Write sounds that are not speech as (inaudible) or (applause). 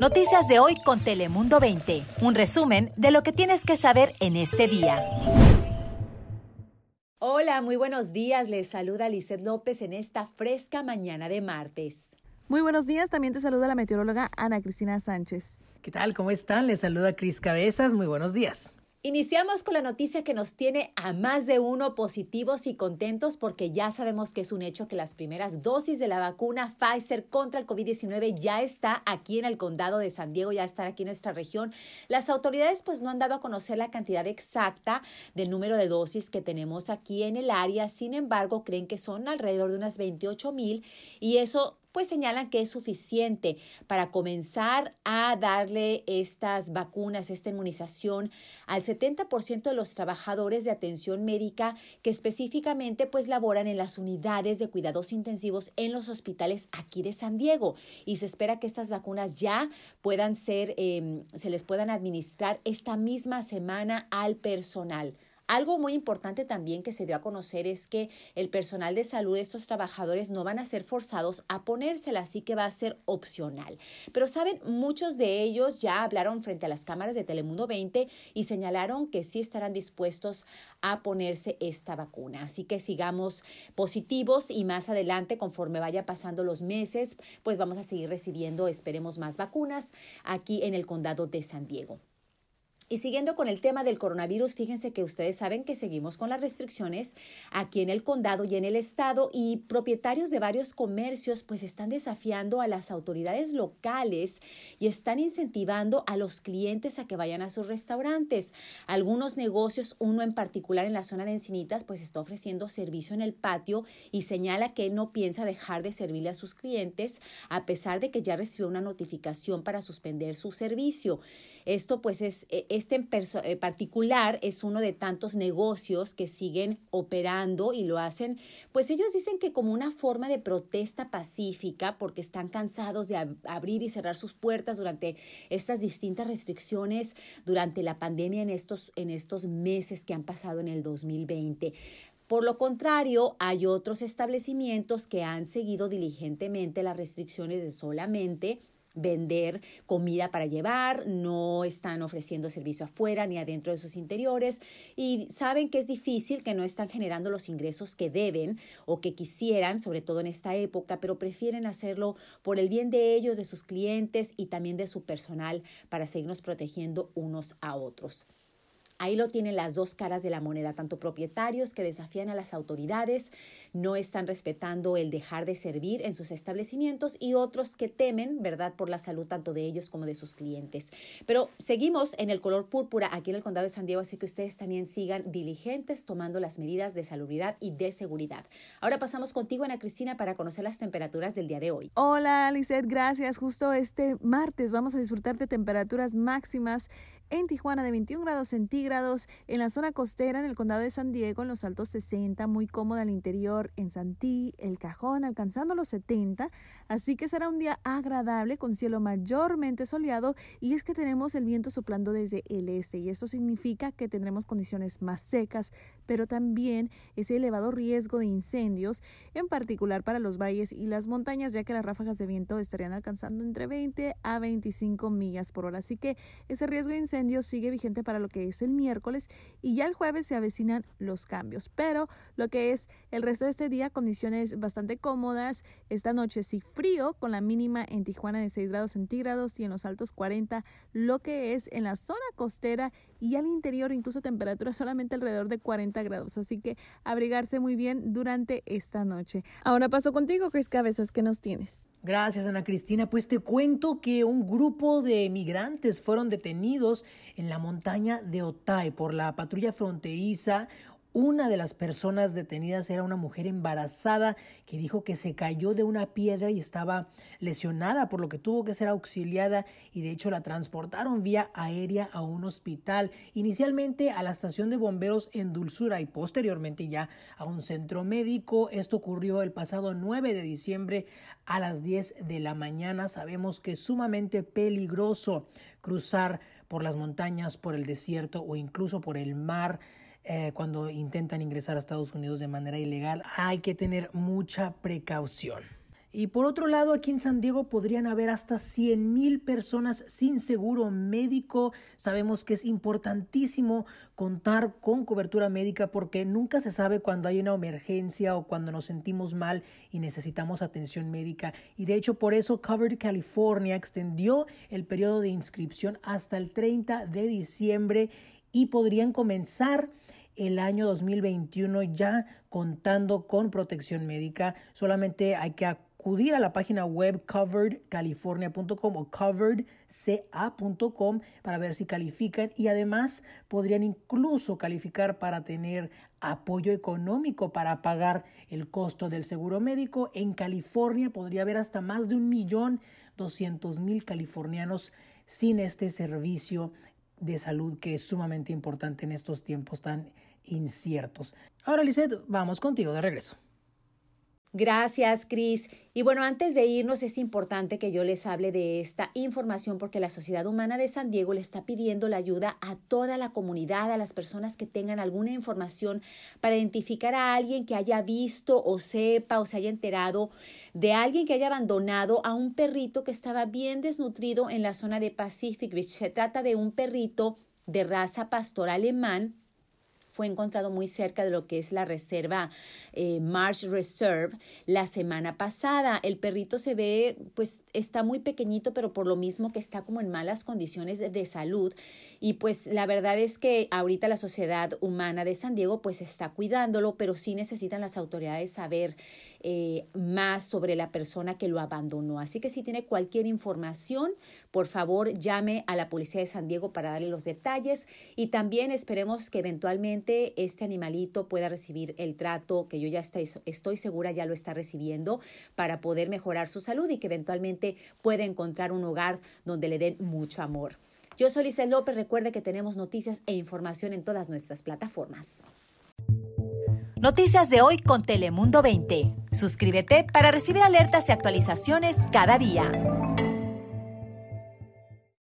Noticias de hoy con Telemundo 20. Un resumen de lo que tienes que saber en este día. Hola, muy buenos días. Les saluda Lizeth López en esta fresca mañana de martes. Muy buenos días. También te saluda la meteoróloga Ana Cristina Sánchez. ¿Qué tal? ¿Cómo están? Les saluda Cris Cabezas. Muy buenos días. Iniciamos con la noticia que nos tiene a más de uno positivos y contentos porque ya sabemos que es un hecho que las primeras dosis de la vacuna Pfizer contra el COVID-19 ya está aquí en el condado de San Diego, ya está aquí en nuestra región. Las autoridades pues no han dado a conocer la cantidad exacta del número de dosis que tenemos aquí en el área, sin embargo creen que son alrededor de unas 28 mil y eso pues señalan que es suficiente para comenzar a darle estas vacunas, esta inmunización al 70% de los trabajadores de atención médica que específicamente pues laboran en las unidades de cuidados intensivos en los hospitales aquí de San Diego. Y se espera que estas vacunas ya puedan ser, em, se les puedan administrar esta misma semana al personal. Algo muy importante también que se dio a conocer es que el personal de salud estos trabajadores no van a ser forzados a ponérsela, así que va a ser opcional. Pero saben, muchos de ellos ya hablaron frente a las cámaras de Telemundo 20 y señalaron que sí estarán dispuestos a ponerse esta vacuna. Así que sigamos positivos y más adelante, conforme vaya pasando los meses, pues vamos a seguir recibiendo, esperemos, más vacunas aquí en el condado de San Diego. Y siguiendo con el tema del coronavirus, fíjense que ustedes saben que seguimos con las restricciones aquí en el condado y en el estado y propietarios de varios comercios pues están desafiando a las autoridades locales y están incentivando a los clientes a que vayan a sus restaurantes. Algunos negocios, uno en particular en la zona de Encinitas, pues está ofreciendo servicio en el patio y señala que no piensa dejar de servirle a sus clientes a pesar de que ya recibió una notificación para suspender su servicio. Esto pues es e, este en eh, particular es uno de tantos negocios que siguen operando y lo hacen, pues ellos dicen que como una forma de protesta pacífica porque están cansados de abrir y cerrar sus puertas durante estas distintas restricciones durante la pandemia en estos, en estos meses que han pasado en el 2020. Por lo contrario, hay otros establecimientos que han seguido diligentemente las restricciones de solamente vender comida para llevar, no están ofreciendo servicio afuera ni adentro de sus interiores y saben que es difícil, que no están generando los ingresos que deben o que quisieran, sobre todo en esta época, pero prefieren hacerlo por el bien de ellos, de sus clientes y también de su personal para seguirnos protegiendo unos a otros. Ahí lo tienen las dos caras de la moneda, tanto propietarios que desafían a las autoridades, no están respetando el dejar de servir en sus establecimientos y otros que temen, ¿verdad?, por la salud tanto de ellos como de sus clientes. Pero seguimos en el color púrpura aquí en el condado de San Diego, así que ustedes también sigan diligentes tomando las medidas de salubridad y de seguridad. Ahora pasamos contigo, Ana Cristina, para conocer las temperaturas del día de hoy. Hola, Lizeth, gracias. Justo este martes vamos a disfrutar de temperaturas máximas en Tijuana de 21 grados centígrados, en la zona costera, en el condado de San Diego, en los altos 60, muy cómoda al interior, en Santí, El Cajón, alcanzando los 70, así que será un día agradable con cielo mayormente soleado y es que tenemos el viento soplando desde el este y esto significa que tendremos condiciones más secas, pero también ese elevado riesgo de incendios, en particular para los valles y las montañas, ya que las ráfagas de viento estarían alcanzando entre 20 a 25 millas por hora, así que ese riesgo de incendios sigue vigente para lo que es el miércoles y ya el jueves se avecinan los cambios. Pero lo que es el resto de este día, condiciones bastante cómodas. Esta noche sí frío, con la mínima en Tijuana de 6 grados centígrados y en los altos 40, lo que es en la zona costera y al interior incluso temperatura (laughs) solamente alrededor de 40 grados. Así que abrigarse muy bien durante esta noche. Ahora paso contigo, Chris Cabezas, ¿qué nos tienes? Gracias, Ana Cristina. Pues te cuento que un grupo de migrantes fueron detenidos en la montaña de Otay por la patrulla fronteriza una de las personas detenidas era una mujer embarazada que dijo que se cayó de una piedra y estaba lesionada, por lo que tuvo que ser auxiliada y de hecho la transportaron vía aérea a un hospital, inicialmente a la estación de bomberos en Dulzura y posteriormente ya a un centro médico. Esto ocurrió el pasado 9 de diciembre a las 10 de la mañana. Sabemos que es sumamente peligroso cruzar por las montañas, por el desierto o incluso por el mar. Eh, cuando intentan ingresar a Estados Unidos de manera ilegal, hay que tener mucha precaución. Y por otro lado, aquí en San Diego podrían haber hasta 100 mil personas sin seguro médico. Sabemos que es importantísimo contar con cobertura médica porque nunca se sabe cuando hay una emergencia o cuando nos sentimos mal y necesitamos atención médica. Y de hecho, por eso Covered California extendió el periodo de inscripción hasta el 30 de diciembre y podrían comenzar el año 2021 ya contando con protección médica. Solamente hay que acudir a la página web coveredcalifornia.com o coveredca.com para ver si califican y además podrían incluso calificar para tener apoyo económico para pagar el costo del seguro médico. En California podría haber hasta más de un millón doscientos mil californianos sin este servicio de salud que es sumamente importante en estos tiempos tan inciertos. Ahora, Lizeth, vamos contigo de regreso. Gracias, Cris. Y bueno, antes de irnos es importante que yo les hable de esta información porque la Sociedad Humana de San Diego le está pidiendo la ayuda a toda la comunidad, a las personas que tengan alguna información para identificar a alguien que haya visto o sepa o se haya enterado de alguien que haya abandonado a un perrito que estaba bien desnutrido en la zona de Pacific Beach. Se trata de un perrito de raza pastor alemán fue encontrado muy cerca de lo que es la reserva eh, Marsh Reserve la semana pasada. El perrito se ve, pues está muy pequeñito, pero por lo mismo que está como en malas condiciones de, salud. Y pues la verdad es que ahorita la Sociedad Humana de San Diego pues está cuidándolo, pero sí necesitan las autoridades saber eh, más sobre la persona que lo abandonó. Así que si tiene cualquier información, por favor llame a la Policía de San Diego para darle los detalles y también esperemos que eventualmente este animalito pueda recibir el trato que yo ya estoy, segura ya lo está recibiendo para poder mejorar su salud y que eventualmente pueda encontrar un hogar donde le den mucho amor. Yo soy Lisa López, recuerde que tenemos noticias e información en todas nuestras plataformas. Noticias de hoy con Telemundo 20. Suscríbete para recibir alertas y actualizaciones cada día.